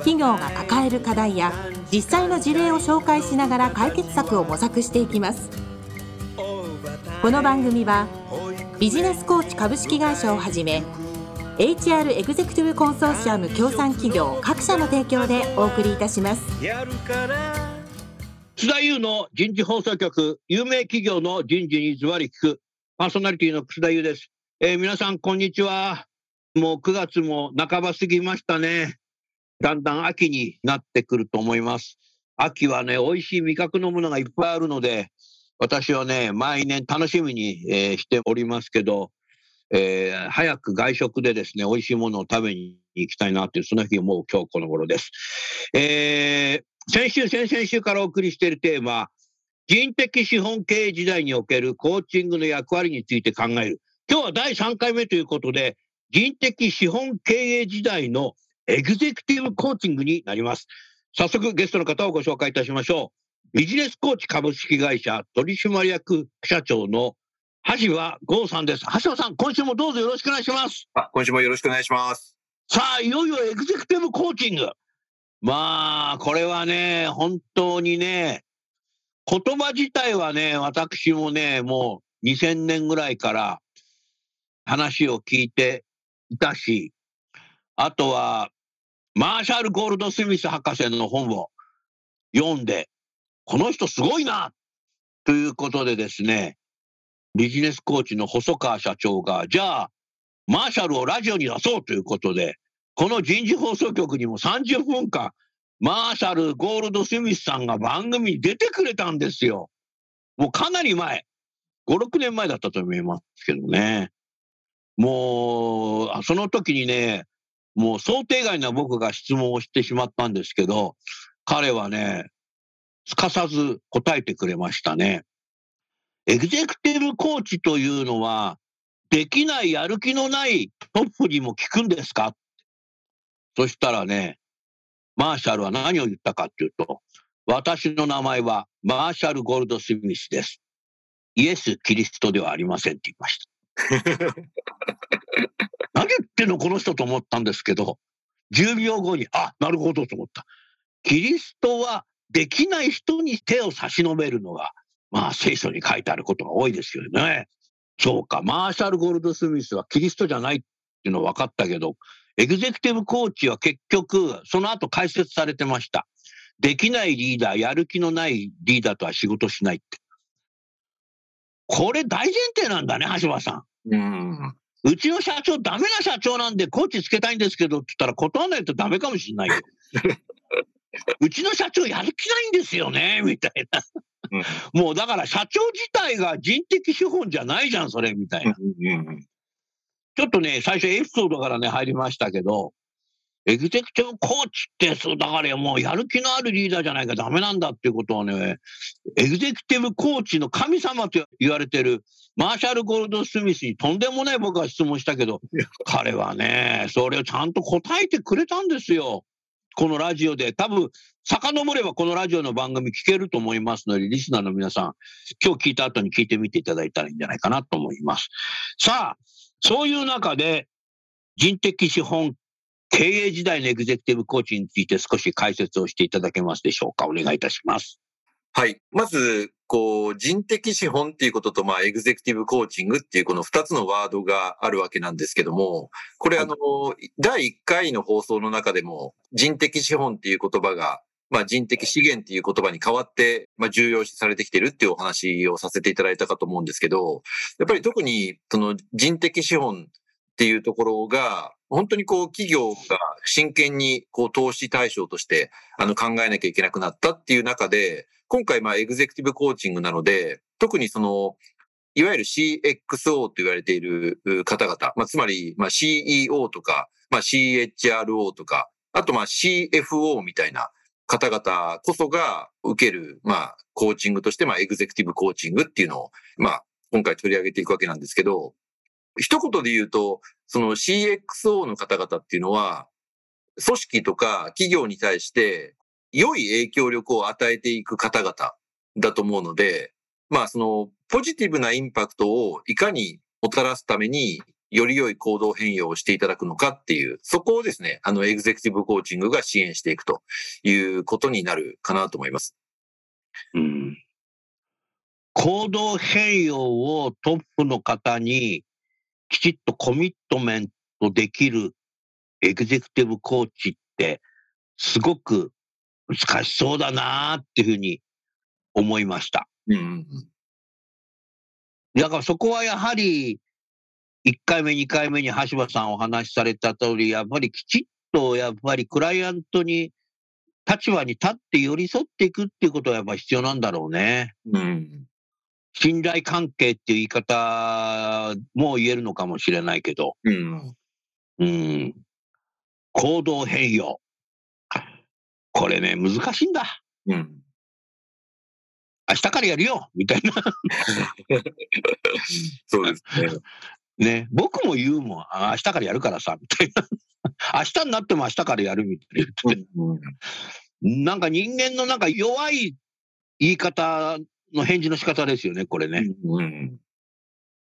企業が抱える課題や実際の事例を紹介しながら解決策を模索していきます。この番組はビジネスコーチ株式会社をはじめ HR エグゼクティブコンソーシアム協賛企業各社の提供でお送りいたします。津田優の人事放送局有名企業の人事にズバリ聞くパーソナリティの楠田優です、えー、皆さんこんにちは。もう9月も半ば過ぎましたね。だんだん秋になってくると思います。秋はね、美味しい味覚のものがいっぱいあるので、私はね、毎年楽しみに、えー、しておりますけど、えー、早く外食でですね、美味しいものを食べに行きたいなという、その日もう今日この頃です。えー、先週、先々週からお送りしているテーマ、人的資本経営時代におけるコーチングの役割について考える。今日は第3回目ということで、人的資本経営時代のエグゼクティブコーチングになります。早速ゲストの方をご紹介いたしましょう。ビジネスコーチ株式会社取締役社長の橋場剛さんです。橋場さん、今週もどうぞよろしくお願いします。あ、今週もよろしくお願いします。さあ、いよいよエグゼクティブコーチング。まあ、これはね、本当にね、言葉自体はね、私もね、もう2000年ぐらいから話を聞いていたし、あとはマーシャル・ゴールド・スミス博士の本を読んで、この人すごいなということでですね、ビジネスコーチの細川社長が、じゃあ、マーシャルをラジオに出そうということで、この人事放送局にも30分間、マーシャル・ゴールド・スミスさんが番組に出てくれたんですよ。もうかなり前、5、6年前だったと思いますけどね。もう、その時にね、もう想定外な僕が質問をしてしまったんですけど、彼はね、すかさず答えてくれましたね。エグゼクティブコーチというのは、できないやる気のないトップにも聞くんですか？そしたらね、マーシャルは何を言ったかっていうと、私の名前はマーシャル・ゴールド・スミスです。イエス・キリストではありませんって言いました。言ってんのこの人と思ったんですけど、10秒後に、あ、なるほどと思った。キリストはできない人に手を差し伸べるのが、まあ聖書に書いてあることが多いですよね。そうか、マーシャル・ゴールド・スミスはキリストじゃないっていうのは分かったけど、エグゼクティブコーチは結局、その後解説されてました。できないリーダー、やる気のないリーダーとは仕事しないって。これ大前提なんだね、橋場さん。うん。うちの社長ダメな社長なんでコーチつけたいんですけどって言ったら断らないとダメかもしれないよ。うちの社長やる気ないんですよね、みたいな。もうだから社長自体が人的資本じゃないじゃん、それ、みたいな。ちょっとね、最初エピソードからね、入りましたけど、エグゼクティブコーチって、そう、だからもうやる気のあるリーダーじゃないかダメなんだっていうことをね、エグゼクティブコーチの神様と言われてるマーシャル・ゴールド・スミスにとんでもない僕は質問したけど、彼はね、それをちゃんと答えてくれたんですよ。このラジオで。多分、遡ればこのラジオの番組聞けると思いますので、リスナーの皆さん、今日聞いた後に聞いてみていただいたらいいんじゃないかなと思います。さあ、そういう中で、人的資本経営時代のエグゼクティブコーチについて少し解説をしていただけますでしょうか？お願いいたします。はい。まず、こう、人的資本っていうことと、まあ、エグゼクティブコーチングっていうこの二つのワードがあるわけなんですけども、これあの、第1回の放送の中でも、人的資本っていう言葉が、まあ、人的資源っていう言葉に変わって、まあ、重要視されてきてるっていうお話をさせていただいたかと思うんですけど、やっぱり特に、その人的資本っていうところが、本当にこう企業が真剣にこう投資対象としてあの考えなきゃいけなくなったっていう中で、今回まあエグゼクティブコーチングなので、特にその、いわゆる CXO と言われている方々、まあ、つまりまあ CEO とか、まあ、CHRO とか、あとまあ CFO みたいな方々こそが受ける、まあ、コーチングとして、まあ、エグゼクティブコーチングっていうのを、まあ、今回取り上げていくわけなんですけど、一言で言うと、その CXO の方々っていうのは、組織とか企業に対して良い影響力を与えていく方々だと思うので、まあそのポジティブなインパクトをいかにもたらすためにより良い行動変容をしていただくのかっていう、そこをですね、あのエグゼクティブコーチングが支援していくということになるかなと思います。うん、行動変容をトップの方にきちっとコミットメントできるエグゼクティブコーチってすごく難しそうだなっていうふうに思いました。うん、だからそこはやはり1回目、2回目に橋場さんお話しされた通り、やっぱりきちっとやっぱりクライアントに立場に立って寄り添っていくっていうことはやっぱ必要なんだろうね。うん信頼関係っていう言い方も言えるのかもしれないけど、うん。うん。行動変容。これね、難しいんだ。うん。明日からやるよみたいな そうですね。ね、僕も言うもん、明日からやるからさ、みたいな。明日になっても明日からやるみたいなうん、なんか人間のなんか弱い言い方の返事の仕方ですよね、これね。うん、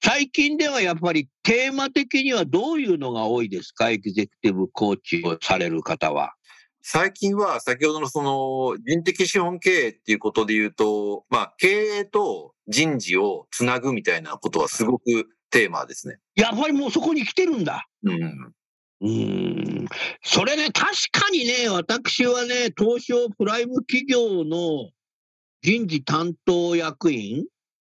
最近ではやっぱりテーマ的にはどういうのが多いですか、エグゼクティブコーチをされる方は？最近は先ほどのその人的資本経営っていうことで言うと、まあ経営と人事をつなぐみたいなことはすごくテーマですね。やっぱりもうそこに来てるんだ。うん。うん。それね、確かにね、私はね、東証プライム企業の人事担当役員、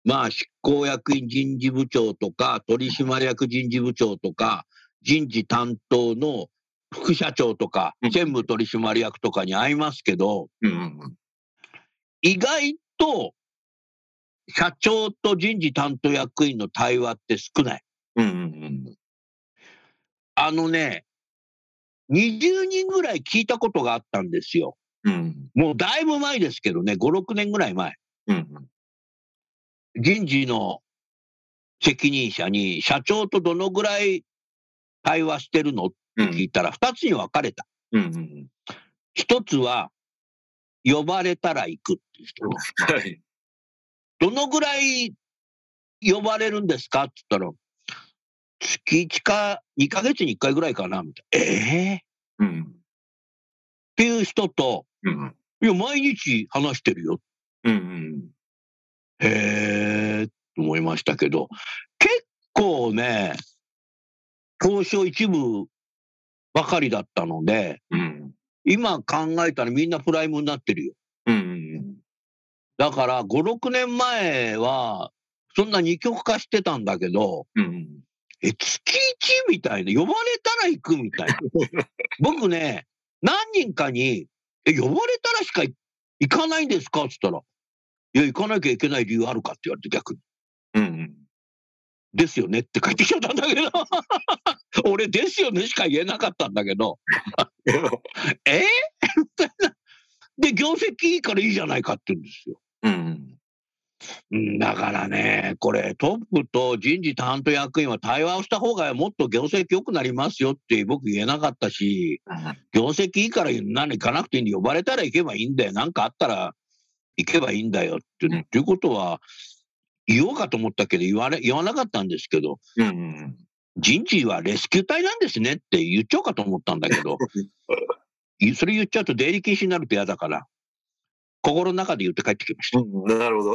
まあ、執行役員人事部長とか、取締役人事部長とか、人事担当の副社長とか、専務取締役とかに会いますけど、意外と社長と人事担当役員の対話って少ない。あのね、20人ぐらい聞いたことがあったんですよ。うん、もうだいぶ前ですけどね、5、6年ぐらい前。うん、人事の責任者に、社長とどのぐらい対話してるのって聞いたら、2つに分かれた。うん、1つは、呼ばれたら行くっていう人。はい、どのぐらい呼ばれるんですかって言ったら、月1か2ヶ月に1回ぐらいかなみたいな。ええー、うん。っていう人と、うん、いや、毎日話してるよ。うんうん、へえ、と思いましたけど、結構ね、東証一部ばかりだったので、うん、今考えたらみんなプライムになってるよ。うんうん、だから、5、6年前は、そんな二極化してたんだけど、うん、え、月1みたいな、呼ばれたら行くみたいな。僕ね、何人かに、え、呼ばれたらしか行かないんですか？って言ったら、いや、行かなきゃいけない理由あるか？って言われて逆に。うん、うん。ですよねって書いてきちゃったんだけど 俺ですよねしか言えなかったんだけど え？で、業績いいからいいじゃないかって言うんですよ。うん。だからね、これ、トップと人事担当役員は対話をした方がもっと業績良くなりますよって僕言えなかったし、業績いいから何行かなくていいんで呼ばれたら行けばいいんだよ。何かあったら行けばいいんだよって、ね、っていうことは言おうかと思ったけど言われ言わなかったんですけど、うん、人事はレスキュー隊なんですねって言っちゃおうかと思ったんだけど、それ言っちゃうと出入り禁止になると嫌だから。心の中で言って帰ってきました。うん、なるほど。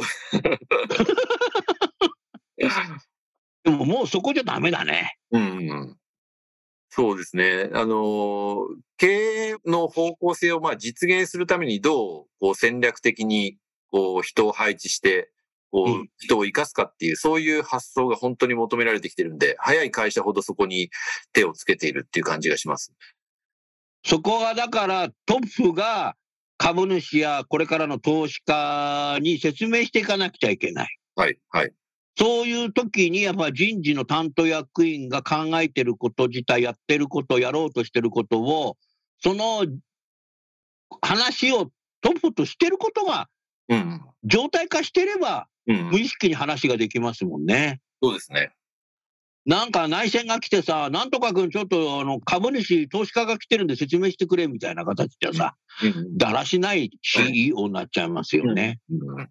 でももうそこじゃダメだね。うん。そうですね。あの、経営の方向性をまあ実現するためにどうこう戦略的にこう人を配置して、こう人を生かすかっていう、そういう発想が本当に求められてきてるんで、早い会社ほどそこに手をつけているっていう感じがします。そこはだからトップが株主やこれからの投資家に説明していかなくちゃいけない。はい、はい。そういう時にやっぱ人事の担当役員が考えてること自体、やってること、やろうとしてることを、その話をトップとしてることがうん。状態化してれば、うん無。意識に話ができますもんね。そうですね。なんか内戦が来てさ、なんとか君ちょっとあの株主、投資家が来てるんで説明してくれみたいな形でさ、うん。だらしない CEO になっちゃいますよね。うん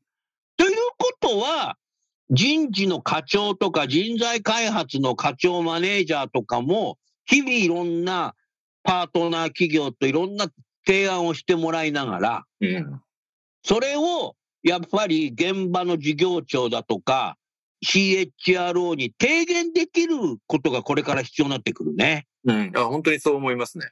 ということは、人事の課長とか人材開発の課長マネージャーとかも、日々いろんなパートナー企業といろんな提案をしてもらいながら、うん。それをやっぱり現場の事業長だとか、CHRO に提言できることがこれから必要になってくるね。うん。あ、本当にそう思いますね。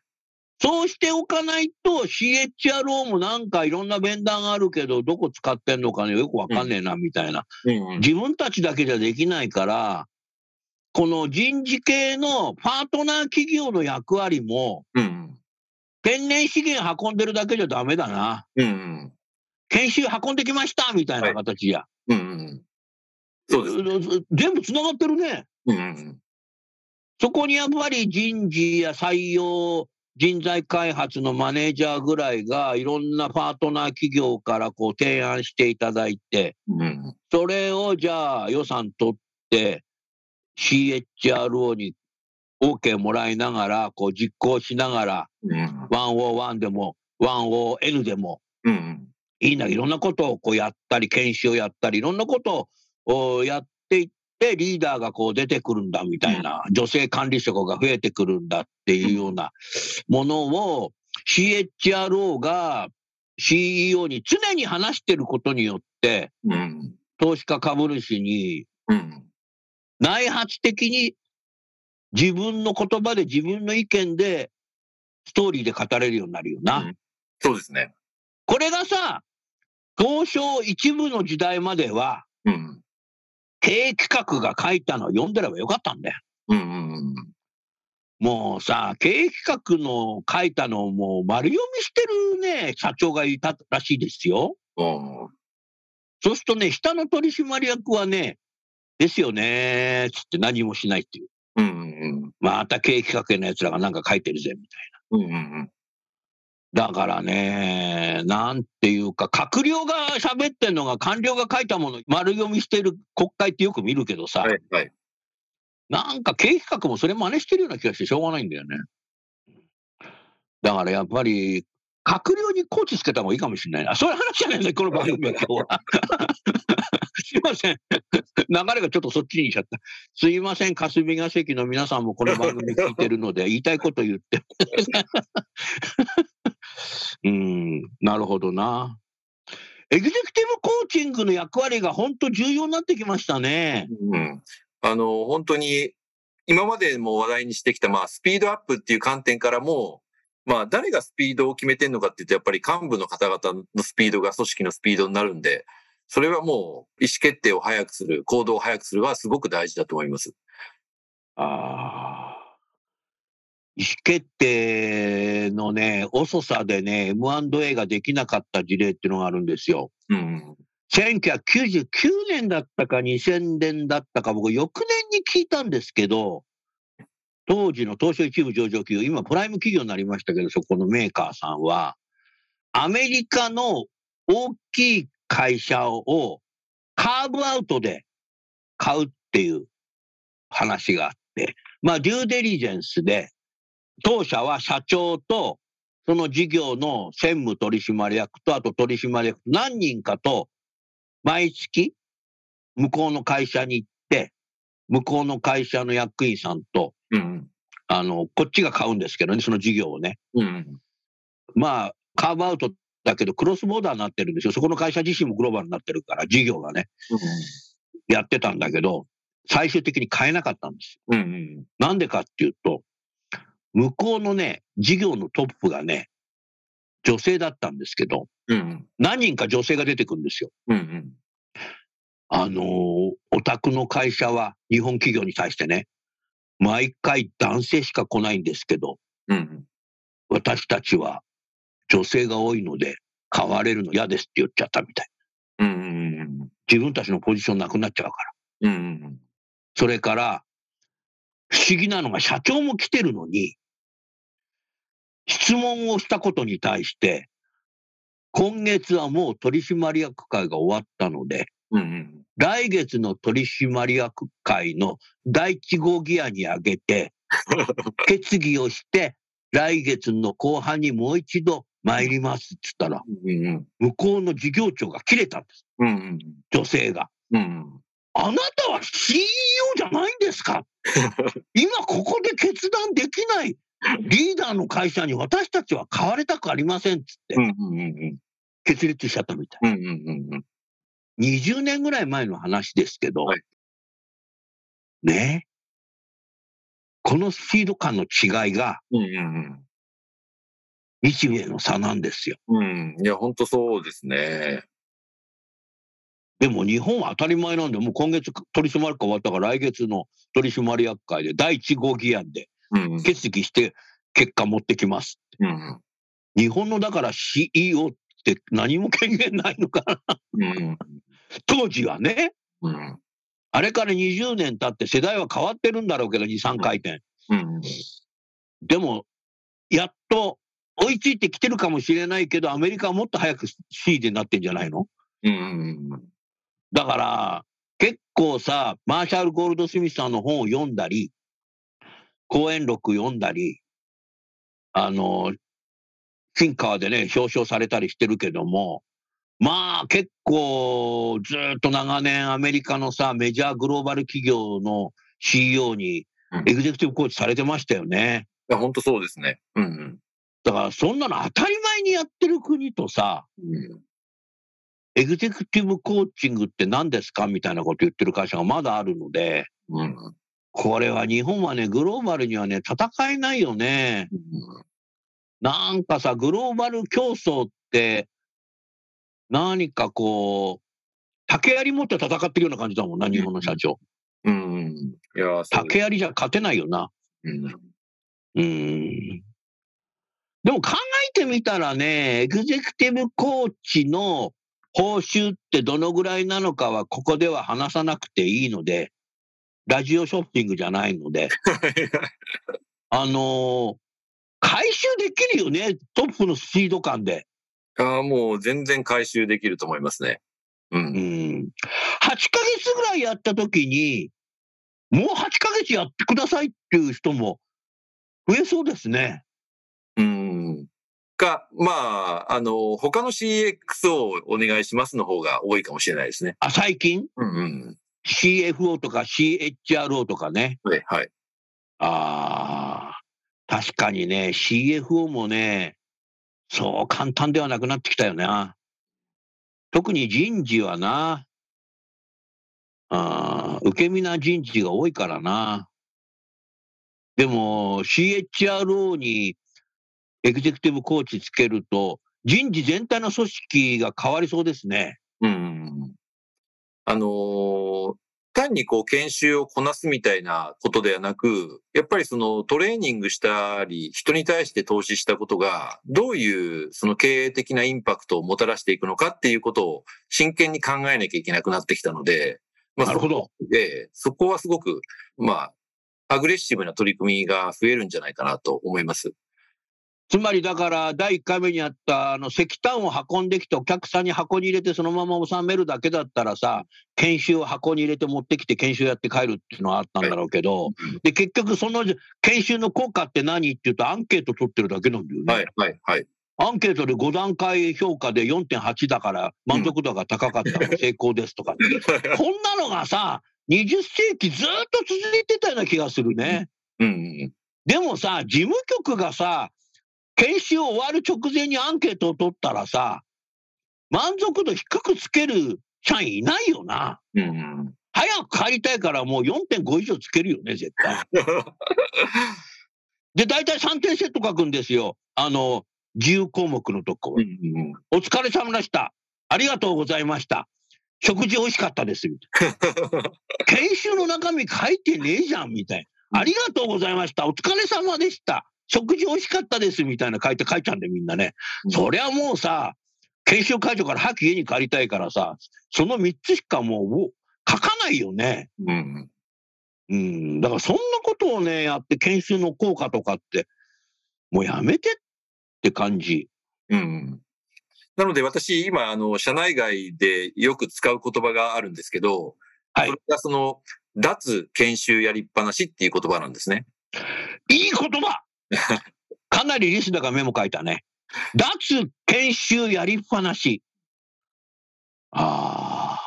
そうしておかないと CHRO もなんかいろんなベンダーがあるけど、どこ使ってんのかね、よくわかんねえな、みたいな。うん。自分たちだけじゃできないから、この人事系のパートナー企業の役割も、うん。天然資源運んでるだけじゃダメだな。うん。研修運んできましたみたいな形や。うん。そうです。全部つながってるね。うん。そこにやっぱり人事や採用、人材開発のマネージャーぐらいがいろんなパートナー企業からこう提案していただいて、うん。それをじゃあ予算取って CHRO に OK もらいながら、こう実行しながら、うん。101でも 1ON でもうん。いいな、いろんなことをこうやったり、研修をやったり、いろんなことをやっていって、リーダーがこう出てくるんだみたいな、女性管理職が増えてくるんだっていうようなものを CHRO が CEO に常に話してることによって、うん。投資家株主にうん。内発的に自分の言葉で自分の意見でストーリーで語れるようになるよな。そうですね。これがさ、東証一部の時代までは、うん。経営企画が書いたのを読んでればよかったんだよ。うん。うん。もうさ、経営企画の書いたのをもう丸読みしてるね、社長がいたらしいですよ。うん。そうするとね、下の取締役はね、ですよね、つって何もしないっていう。うん。また経営企画の奴らがなんか書いてるぜ、みたいな。うん。うん。だからね、なんていうか、閣僚が喋ってんのが官僚が書いたもの丸読みしてる国会ってよく見るけどさ、はい。はい。なんか経営企画もそれ真似してるような気がしてしょうがないんだよね。だからやっぱり、閣僚にコーチつけた方がいいかもしれないな。そういう話じゃないね、この番組は今日は。すいません。流れがちょっとそっちにいっちゃった。すいません、霞が関の皆さんもこの番組聞いてるので、言いたいこと言って。うん、なるほどな。エグゼクティブコーチングの役割が本当重要になってきましたね。うん。あの、本当に、今までも話題にしてきた、まあ、スピードアップっていう観点からも、まあ、誰がスピードを決めてんのかっていうと、やっぱり幹部の方々のスピードが組織のスピードになるんで、それはもう、意思決定を早くする、行動を早くするはすごく大事だと思います。ああ。意思決定のね、遅さでね、M&A ができなかった事例っていうのがあるんですよ。うん。1999年だったか2000年だったか、僕、翌年に聞いたんですけど、当時の東証一部上場企業、今プライム企業になりましたけど、そこのメーカーさんは、アメリカの大きい会社をカーブアウトで買うっていう話があって、まあ、デューデリジェンスで、当社は社長と、その事業の専務取締役と、あと取締役、何人かと、毎月、向こうの会社に行って、向こうの会社の役員さんと、うん。あの、こっちが買うんですけどね、その事業をね。うん。まあ、カーブアウトだけど、クロスボーダーになってるんですよ。そこの会社自身もグローバルになってるから、事業がね、やってたんだけど、最終的に買えなかったんですよ。うん。なんでかっていうと、向こうのね、事業のトップがね、女性だったんですけど、うん。何人か女性が出てくるんですよ。うん。あのーお宅の会社は日本企業に対してね、毎回男性しか来ないんですけど、うん。私たちは女性が多いので、買われるの嫌ですって言っちゃったみたい。うん。自分たちのポジションなくなっちゃうから。うん。それから、不思議なのが社長も来てるのに、質問をしたことに対して、今月はもう取締役会が終わったので、うんうん。来月の取締役会の第1号ギアに上げて、決議をして、来月の後半にもう一度参りますっつったら、うんうん。向こうの事業長が切れたんです。うんうん。女性が。うんあなたは CEO じゃないんですか？今ここで決断できないリーダーの会社に私たちは変われたくありませんっつって決裂しちゃったみたい。うんうんうんうん。20年ぐらい前の話ですけど、はいね？このスピード感の違いが日米の差なんですよ。うん。うん。いや、本当そうですね。でも日本は当たり前なんで、もう今月取締役会終わったから来月の取締役会で第1号議案で。決議して結果持ってきます。うん日本のだから CEO って何も権限ないのかな。うん。当時はね、うん。あれから20年経って世代は変わってるんだろうけど、2、3回転。うん。でも、やっと追いついてきてるかもしれないけど、アメリカはもっと早く C でなってんじゃないの？うん。だから、結構さ、マーシャル・ゴールドスミスさんの本を読んだり、講演録読んだり、あの、フィンカーでね、表彰されたりしてるけども、まあ結構ずーっと長年アメリカのさ、メジャーグローバル企業の CEO にうんエグゼクティブコーチされてましたよね。いや、本当そうですね。うんだからそんなの当たり前にやってる国とさ、うん。エグゼクティブコーチングって何ですか？みたいなこと言ってる会社がまだあるので、うん。これは日本はね、グローバルにはね、戦えないよね。なんかさ、グローバル競争って、何かこう、竹槍持って戦ってるような感じだもんな、日本の社長。うん。いや、そう竹槍じゃ勝てないよな。うん。うーん。でも考えてみたらね、エグゼクティブコーチの報酬ってどのぐらいなのかはここでは話さなくていいので、ラジオショッピングじゃないので、あのー回収できるよね、トップのスピード感で。ああ、もう全然回収できると思いますね。う。うんん。8ヶ月ぐらいやった時に、もう8ヶ月やってくださいっていう人も増えそうですね。うん。か、まあ、あの、他の CX をお願いしますの方が多いかもしれないですね。あ、最近？うんうん。CFO とか CHRO とかね。はい、はい。ああ、確かにね、CFO もね、そう簡単ではなくなってきたよな。特に人事はな、あー受け身な人事が多いからな。でも CHRO にエグゼクティブコーチつけると、人事全体の組織が変わりそうですね。うん。あのー単にこう研修をこなすみたいなことではなく、やっぱりそのトレーニングしたり、人に対して投資したことが、どういうその経営的なインパクトをもたらしていくのかっていうことを真剣に考えなきゃいけなくなってきたので、まあなるほど。で、そこはすごく、まあ、アグレッシブな取り組みが増えるんじゃないかなと思います。つまりだから、第1回目にあった、あの、石炭を運んできて、お客さんに箱に入れて、そのまま収めるだけだったらさ、研修を箱に入れて持ってきて、研修やって帰るっていうのはあったんだろうけど、で、結局、その研修の効果って何っていうと、アンケート取ってるだけなんだよね。はい、はい、はい。アンケートで5段階評価で4.8だから、満足度が高かったから成功ですとか、こんなのがさ、20世紀ずっと続いてたような気がするね。うんうん。でもさ、事務局がさ、研修終わる直前にアンケートを取ったらさ、満足度低くつける社員いないよな。うんうん。早く帰りたいからもう4.5以上つけるよね、絶対。で、大体3点セット書くんですよ。あの、自由項目のとこう。んうんお疲れ様でした。ありがとうございました。食事美味しかったです。みたいな研修の中身書いてねえじゃん、みたいな。ありがとうございました。お疲れ様でした。食事美味しかったです、みたいな書いて書いちゃうんで、みんなね。そりゃもうさ、研修会場から早く家に帰りたいからさ、その3つしかもうもう書かないよね。うんうん。だからそんなことをね、やって研修の効果とかって、もうやめてって感じ。うん。なので私、今、あの、社内外でよく使う言葉があるんですけど、はいそれがその、脱研修やりっぱなしっていう言葉なんですね。いい言葉 かなりリスナーがメモ書いたね。脱研修やりっぱなし。あ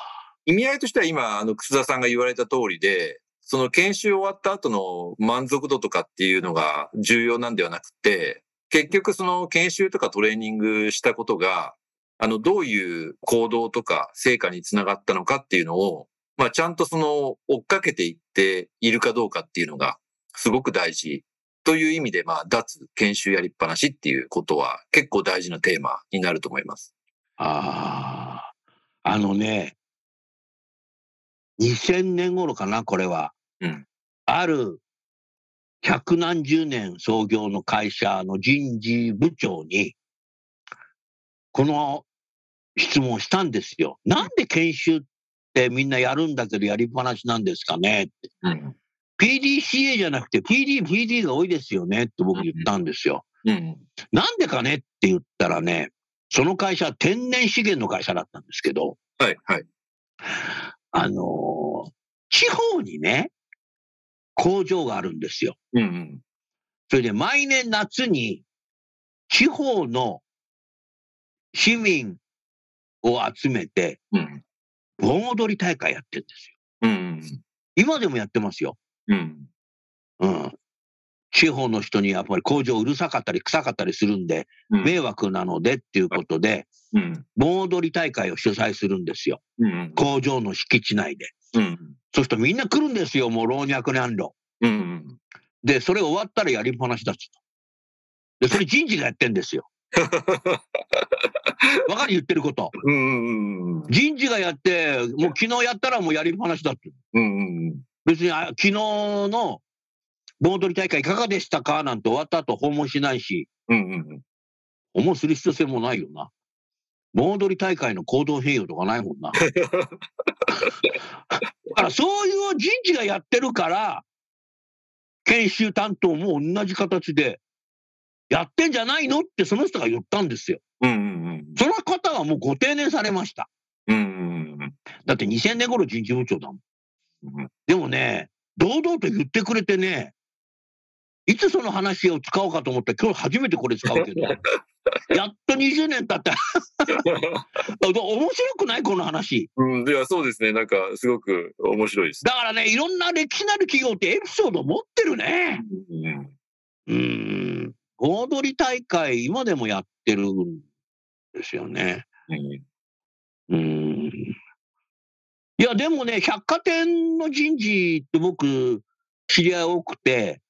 意味合いとしては今、あの、楠田さんが言われた通りで、その研修終わった後の満足度とかっていうのが重要なんではなくて、結局その研修とかトレーニングしたことが、あの、どういう行動とか成果につながったのかっていうのを、まあ、ちゃんとその、追っかけていっているかどうかっていうのが、すごく大事。という意味で、まあ、脱研修やりっぱなしっていうことは結構大事なテーマになると思います。あ。ああ。あのね、2000年頃かな、これは。うんある百何十年創業の会社の人事部長に、この質問をしたんですよ。なんで研修ってみんなやるんだけどやりっぱなしなんですかねって。うん。PDCA じゃなくて PD、PD が多いですよねって僕言ったんですよ。うん。なんでかねって言ったらね、その会社は天然資源の会社だったんですけど、はい、はい。あのー地方にね、工場があるんですよ。うん、うん。それで毎年夏に地方の市民を集めてうん。盆踊り大会やってるんですよ。うん。今でもやってますよ。うん。うん。地方の人にやっぱり工場うるさかったり臭かったりするんで、うん。迷惑なのでっていうことで、うん。盆踊り大会を主催するんですよ。うん。工場の敷地内で。うん。そうするとみんな来るんですよ、もう老若男女。うん。で、それ終わったらやりっぱなしだっつ。で、それ人事がやってんですよ。わかる言ってること。うん。人事がやって、もう昨日やったらもうやりっぱなしだって。うん。別にあ昨日の盆踊り大会いかがでしたか？なんて終わった後訪問しないし、うん。訪問する必要性もないよな。盆踊り大会の行動変容とかないもんな。だからそういう人事がやってるから、研修担当も同じ形で、やってんじゃないの？ってその人が言ったんですよ。うん。その方はもうご定年されました。うん。だって2000年頃人事部長だもん。うん。でもね、堂々と言ってくれてね、いつその話を使おうかと思って、今日初めてこれ使うけど、やっと20年経って、面白くない？この話。うん。いや、そうですね。なんか、すごく面白いです。だからね、いろんな歴史なる企業ってエピソード持ってるね。うん。うーん。盆踊り大会、今でもやってるんですよね。うーん。いや、でもね、百貨店の人事って僕、知り合い多くて、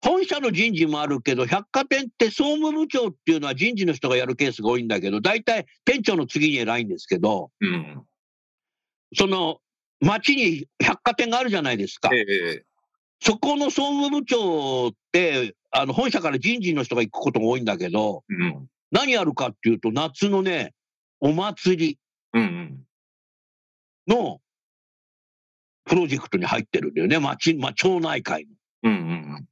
本社の人事もあるけど、百貨店って総務部長っていうのは人事の人がやるケースが多いんだけど、大体店長の次に偉いんですけど、うん。その町に百貨店があるじゃないですか。ええ。そこの総務部長って、あの本社から人事の人が行くことが多いんだけど、うん。何やるかっていうと、夏のね、お祭りうん。のプロジェクトに入ってるんだよね、町、まあ、町内会の。うん。うん。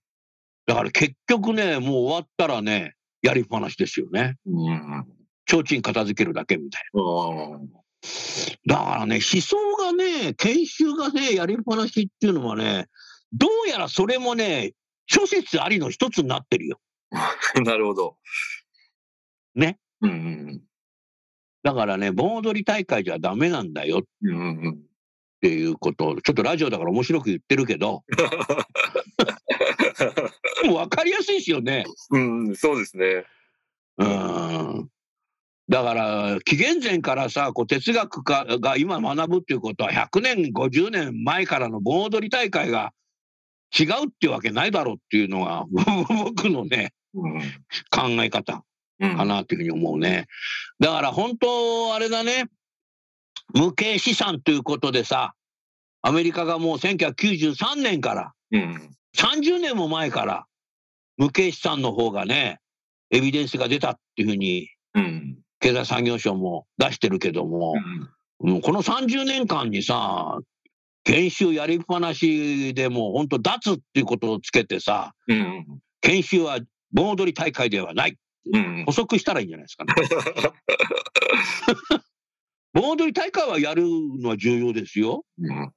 だから結局ね、もう終わったらね、やりっぱなしですよね。うん。提灯片付けるだけみたいな。だからね、思想がね、研修がね、やりっぱなしっていうのはね、どうやらそれもね、諸説ありの一つになってるよ。なるほど。ね。うん。だからね、盆踊り大会じゃダメなんだよっうん。ていうことを、ちょっとラジオだから面白く言ってるけど、もう分かりやすいですよね。うん。そうですね。うん。だから、紀元前からさ、こう哲学家が今学ぶっていうことは、100年、50年前からの盆踊り大会が違うっていうわけないだろうっていうのが、僕のね、うん。考え方うんかなっていうふうに思うね。だから本当、あれだね、無形資産ということでさ、アメリカがもう1993年から、うん。30年も前から、無形資産の方がね、エビデンスが出たっていうふうに、うん。経済産業省も出してるけども、もうこの30年間にさ、研修やりっぱなしでもう本当脱っていうことをつけてさ、うん。研修は盆踊り大会ではない。うん。補足したらいいんじゃないですかね。盆踊り大会はやるのは重要ですよ。うん。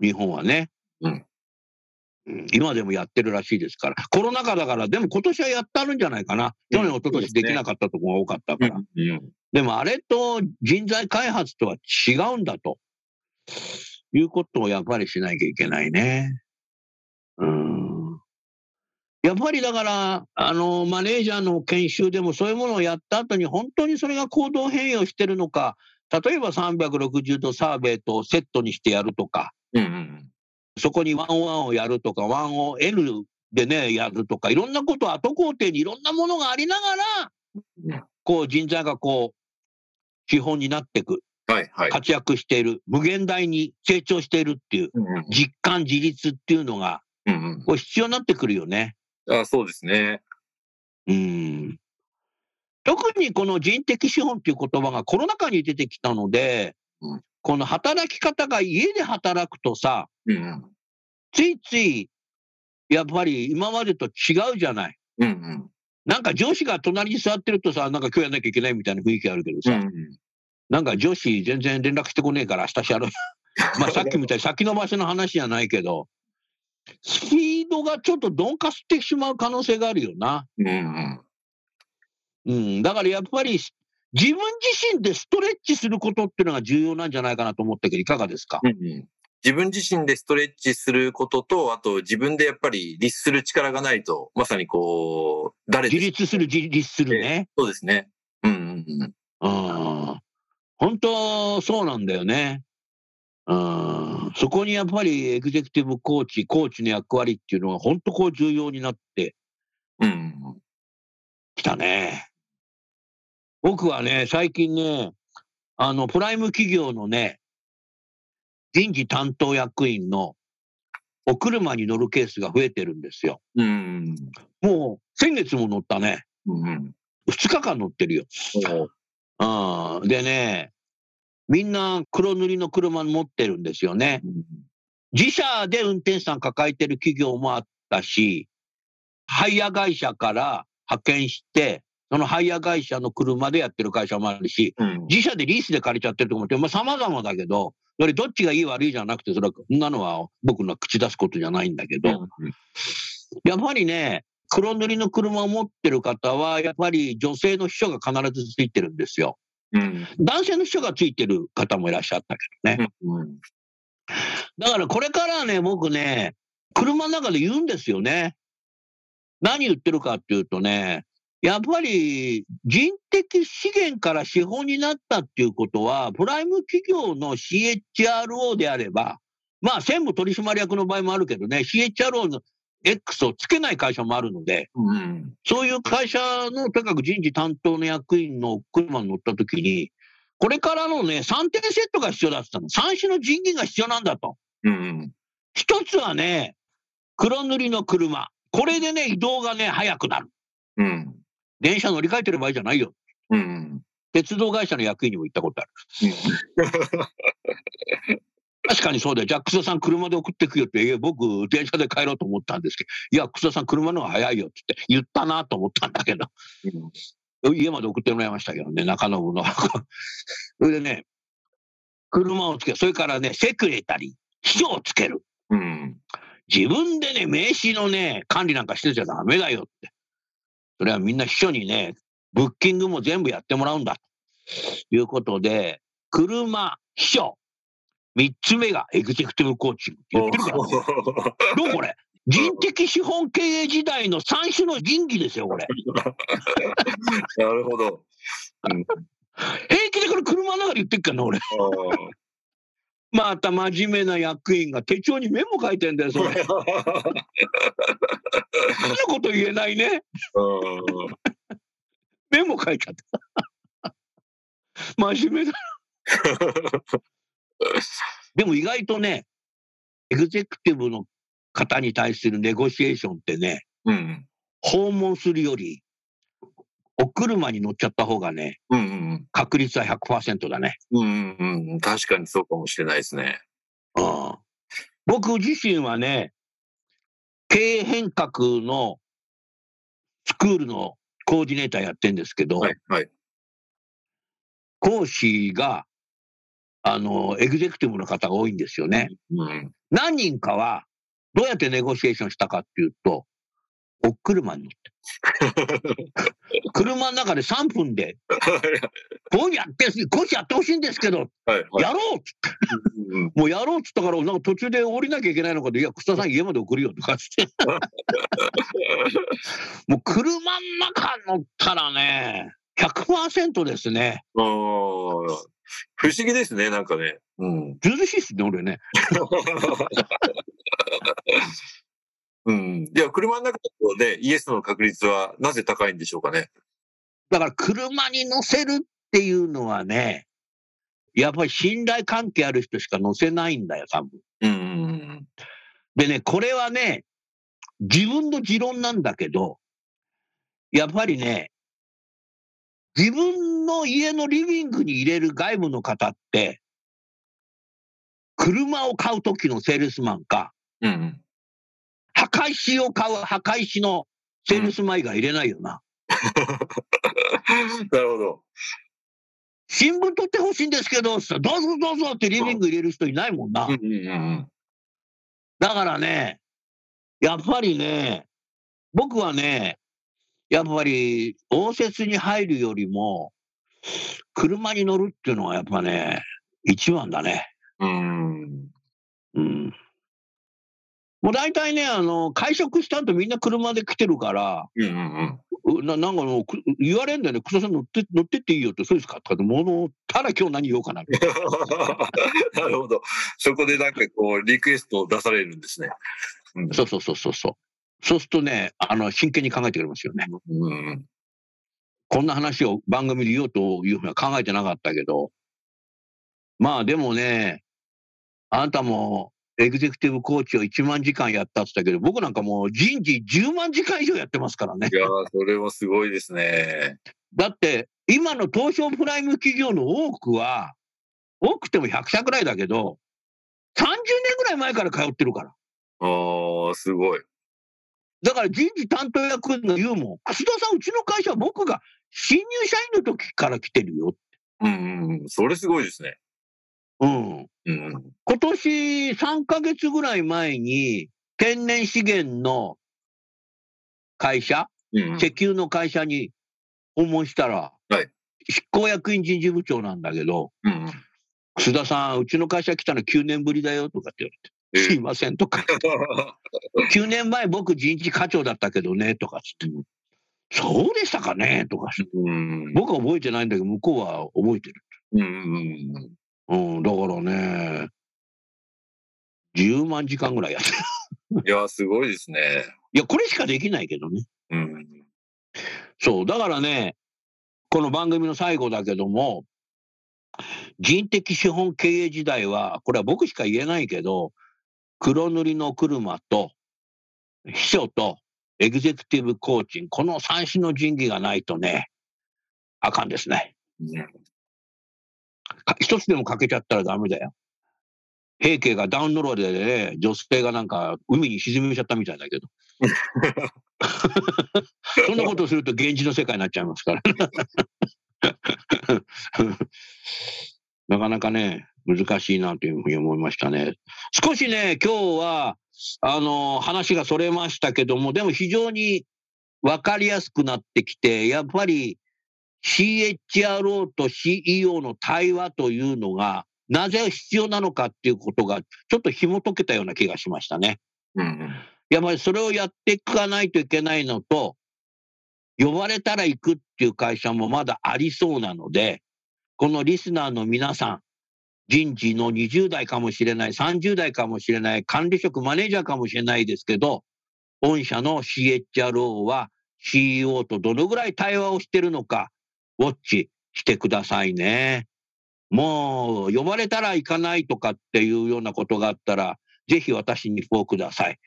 日本はね。うんうん今でもやってるらしいですから。コロナ禍だから、でも今年はやってあるんじゃないかな。去年、一昨年できなかったところが多かったから。うん。でもあれと人材開発とは違うんだと。いうことをやっぱりしなきゃいけないね。うん。やっぱりだから、あの、マネージャーの研修でもそういうものをやった後に本当にそれが行動変容してるのか、例えば360度サーベイとセットにしてやるとか、うん。うん。そこにワンワンをやるとか、ワンを N でね、やるとか、いろんなこと、後工程にいろんなものがありながうんら、こう人材がこう、資本になっていく。はい、はい。活躍している、無限大に成長しているっていう、うん。実感、自立っていうのが、うん。こう必要になってくるよね。あそうですね。うん。特にこの人的資本っていう言葉がコロナ禍に出てきたので、うんこの働き方が家で働くとさ、うん。ついつい、やっぱり今までと違うじゃない。うん。うん。なんか上司が隣に座ってるとさ、なんか今日やんなきゃいけないみたいな雰囲気あるけどさ、うん。なんか上司全然連絡してこねえから明日やろう。まあさっきみたいに先延ばしの話じゃないけど、スピードがちょっと鈍化してしまう可能性があるよな。うん。うん。だからやっぱり自分自身でストレッチすることっていうのが重要なんじゃないかなと思ったけど、いかがですか？うん。自分自身でストレッチすることと、あと自分でやっぱり律する力がないと、まさにこう、誰で自立する、自立するね。そうですね。うんうんうん。うん。本当、そうなんだよね。うん。そこにやっぱりエグゼクティブコーチ、コーチの役割っていうのは本当こう重要になってうん。きたね。僕はね、最近ね、あの、プライム企業のね、人事担当役員のお車に乗るケースが増えてるんですよ。うん。もう先月も乗ったね。うん。2日間乗ってるよ。うん。でね、みんな黒塗りの車持ってるんですよね。自社で運転手さん抱えてる企業もあったし、ハイヤー会社から派遣して、そのハイヤー会社の車でやってる会社もあるし、うん。自社でリースで借りちゃってるとこもあって、まあ様々だけど、それどっちがいい悪いじゃなくて、それは、そんなのは僕の口出すことじゃないんだけど、やっぱりね、黒塗りの車を持ってる方は、やっぱり女性の秘書が必ずついてるんですよ。うん。男性の秘書がついてる方もいらっしゃったけどね。うん。だからこれからね、僕ね、車の中で言うんですよね。何言ってるかっていうとね、やっぱり人的資源から資本になったっていうことは、プライム企業の CHRO であれば、まあ専務取締役の場合もあるけどね、CHRO の X をつけない会社もあるので、うん。そういう会社のとにかく人事担当の役員の車に乗った時に、これからのね、3点セットが必要だって言ったの。3種の人員が必要なんだと。うん。一つはね、黒塗りの車。これでね、移動がね、早くなる。うん。電車乗り換えてる場合じゃないよ。うん。鉄道会社の役員にも言ったことある。確かにそうだよ。じゃあ、楠田さん車で送ってくよって、いや、僕、電車で帰ろうと思ったんですけど、いや、楠田さん車の方が早いよって言ったなと思ったんだけど、家まで送ってもらいましたけどね、中野の。それでね、車をつける。それからね、セクレタリー、秘書をつける。うん。自分でね、名刺のね、管理なんかしてちゃダメだよって。それはみんな秘書にね、ブッキングも全部やってもらうんだ。ということで、車、秘書、三つ目がエグゼクティブコーチングって言ってるから、ね、どうこれ？人的資本経営時代の三種の神器ですよ、これ。なるほど。平気でこれ車の中で言ってっからな、俺。また真面目な役員が手帳にメモ書いてんだよ、それ。そんなこと言えないね。メモ書いちゃった。真面目だ。でも意外とね、エグゼクティブの方に対するネゴシエーションってね、うん。訪問するより、お車に乗っちゃった方がね、うんうん確率は100%だね。うんうんうん。確かにそうかもしれないですね。うん僕自身はね、経営変革のスクールのコーディネーターやってるんですけど、はいはい。講師が、あの、エグゼクティブの方が多いんですよね。うん。何人かは、どうやってネゴシエーションしたかっていうと、お車に乗って。車の中で3分で、こうやって、講師やってほしいんですけど、はい。はい。やろうっつって、うんもうやろうっつったから、なんか途中で降りなきゃいけないのかで、いや、草さん家まで送るよとかって。もう車の中乗ったらね、100%ですね。不思議ですね、なんかね。うん。ずうずうしいっすね、俺ね。うん。いや、車の中でイエスの確率はなぜ高いんでしょうかね。だから車に乗せるっていうのはね、やっぱり信頼関係ある人しか乗せないんだよ、多分。うんうんでね、これはね、自分の持論なんだけど、やっぱりね、自分の家のリビングに入れる外部の方って、車を買う時のセールスマンか、うん。墓石を買う墓石のセールスマン以外入れないよな。なるほど。新聞取ってほしいんですけど、どうぞどうぞってリビング入れる人いないもんなだからね、やっぱりね、僕はね、やっぱり応接に入るよりも、車に乗るっていうのはやっぱね、一番だね。うん。うん。うん。もう大体ね、あの、会食した後みんな車で来てるから、うんうんうん。うななんかもうく言われんだよね、草さん乗って乗ってっていいよって、そうですかとかただ今日何言おうかな。なるほど。そこでなんかこう、リクエストを出されるんですね。うんそうそうそうそうそう。するとね、あの、真剣に考えてくれますよね。うん。こんな話を番組で言おうというふうには考えてなかったけど、まあでもね、あなたもエグゼクティブコーチを1万時間やったって言ったけど、僕なんかもう人事10万時間以上やってますからねい。やー、それはすごいですね。だって、今の東証プライム企業の多くは、多くても100社ぐらいだけど、30年ぐらい前から通ってるから。ああ、すごい。だから人事担当役員の言うもん、楠田さん、うちの会社は僕が新入社員の時から来てるよ。うんうんうん。それすごいですね。うん。うん。今年3ヶ月ぐらい前に、天然資源の会社、うん。石油の会社に訪問したら、はい執行役員人事部長なんだけど、うん。楠田さん、うちの会社来たの9年ぶりだよとかって言われて、すいませんとか、9年前僕人事課長だったけどねとかつって、そうでしたかねとか、うん。僕は覚えてないんだけど、向こうは覚えてる。うんうんうん、だからね、10万時間ぐらいやってる。うん。いや、すごいですね。いや、これしかできないけどね。うん。そう、だからね、この番組の最後だけども、人的資本経営時代は、これは僕しか言えないけど、黒塗りの車と、秘書と、エグゼクティブコーチング、この三種の神器がないとね、あかんですね。か一つでも欠けちゃったらダメだよ。平家がダウンロードでね、女性がなんか海に沈めちゃったみたいだけど。そんなことをすると現実の世界になっちゃいますから。なかなかね、難しいなというふうに思いましたね。少しね、今日は、あの、話がそれましたけども、でも非常に分かりやすくなってきて、やっぱり CHRO と CEO の対話というのが、なぜ必要なのかっていうことが、ちょっと紐解けたような気がしましたね。うん。やっぱりそれをやっていかないといけないのと、呼ばれたら行くっていう会社もまだありそうなので、このリスナーの皆さん、人事の20代かもしれない、30代かもしれない、管理職、マネージャーかもしれないですけど、御社の CHRO は CEO とどのぐらい対話をしてるのか、ウォッチしてくださいね。もう、呼ばれたら行かないとかっていうようなことがあったら、ぜひ私にフォーください。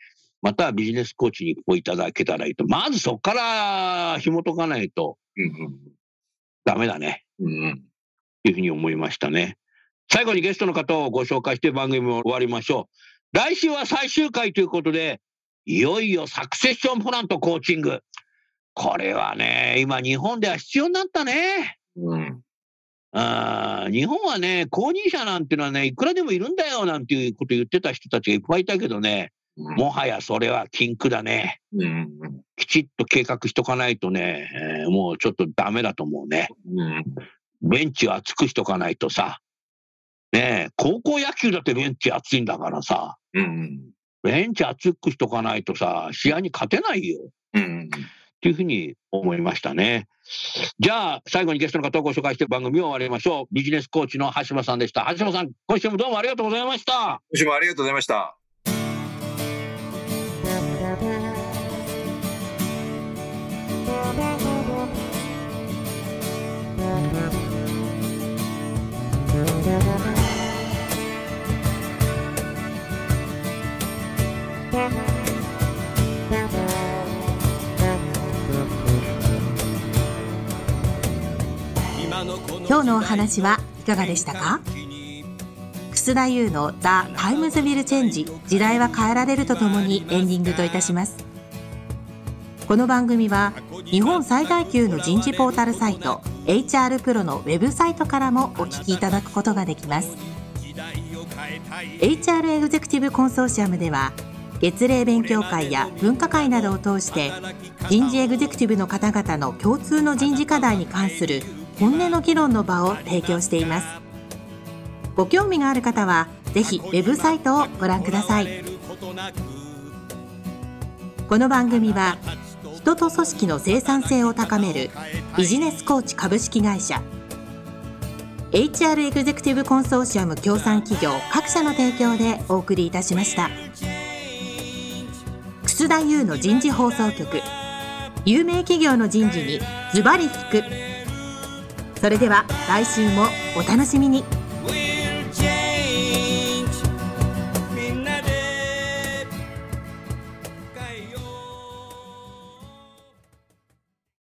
またはビジネスコーチにこういただけたらいいと。まずそこから紐解かないとうん。ダメだね。うん。というふうに思いましたね。最後にゲストの方をご紹介して番組を終わりましょう。来週は最終回ということで、いよいよサクセッションプランとコーチング。これはね、今日本では必要になったね。うん。あ日本はね、公認者なんていうのはね、いくらでもいるんだよなんていうこと言ってた人たちがいっぱいいたけどね、もはやそれは禁句だね。うん。きちっと計画しとかないとね、えーもうちょっとダメだと思うね。うん。ベンチを厚くしとかないとさ、ねえ、高校野球だってベンチ厚いんだからさ、うん。ベンチ厚くしとかないとさ、試合に勝てないよ。うん。っていうふうに思いましたね。じゃあ、最後にゲストの方をご紹介して番組を終わりましょう。ビジネスコーチの橋本さんでした。橋本さん、今週もどうもありがとうございました。今週もありがとうございました。今日のお話はいかがでしたか？楠田祐の「The Times Will Change 時代は変えられる」とともにエンディングといたします。この番組は日本最大級の人事ポータルサイト HR プロのウェブサイトからもお聞きいただくことができます。HR エグゼクティブコンソーシアムでは月例勉強会や分科会などを通して人事エグゼクティブの方々の共通の人事課題に関する本音の議論の場を提供しています。ご興味がある方はぜひウェブサイトをご覧ください。この番組は人と組織の生産性を高めるビジネスコーチ株式会社 HR エグゼクティブコンソーシアム協賛企業各社の提供でお送りいたしました。楠田優の人事放送局。有名企業の人事にズバリ聞く。それでは来週もお楽しみに。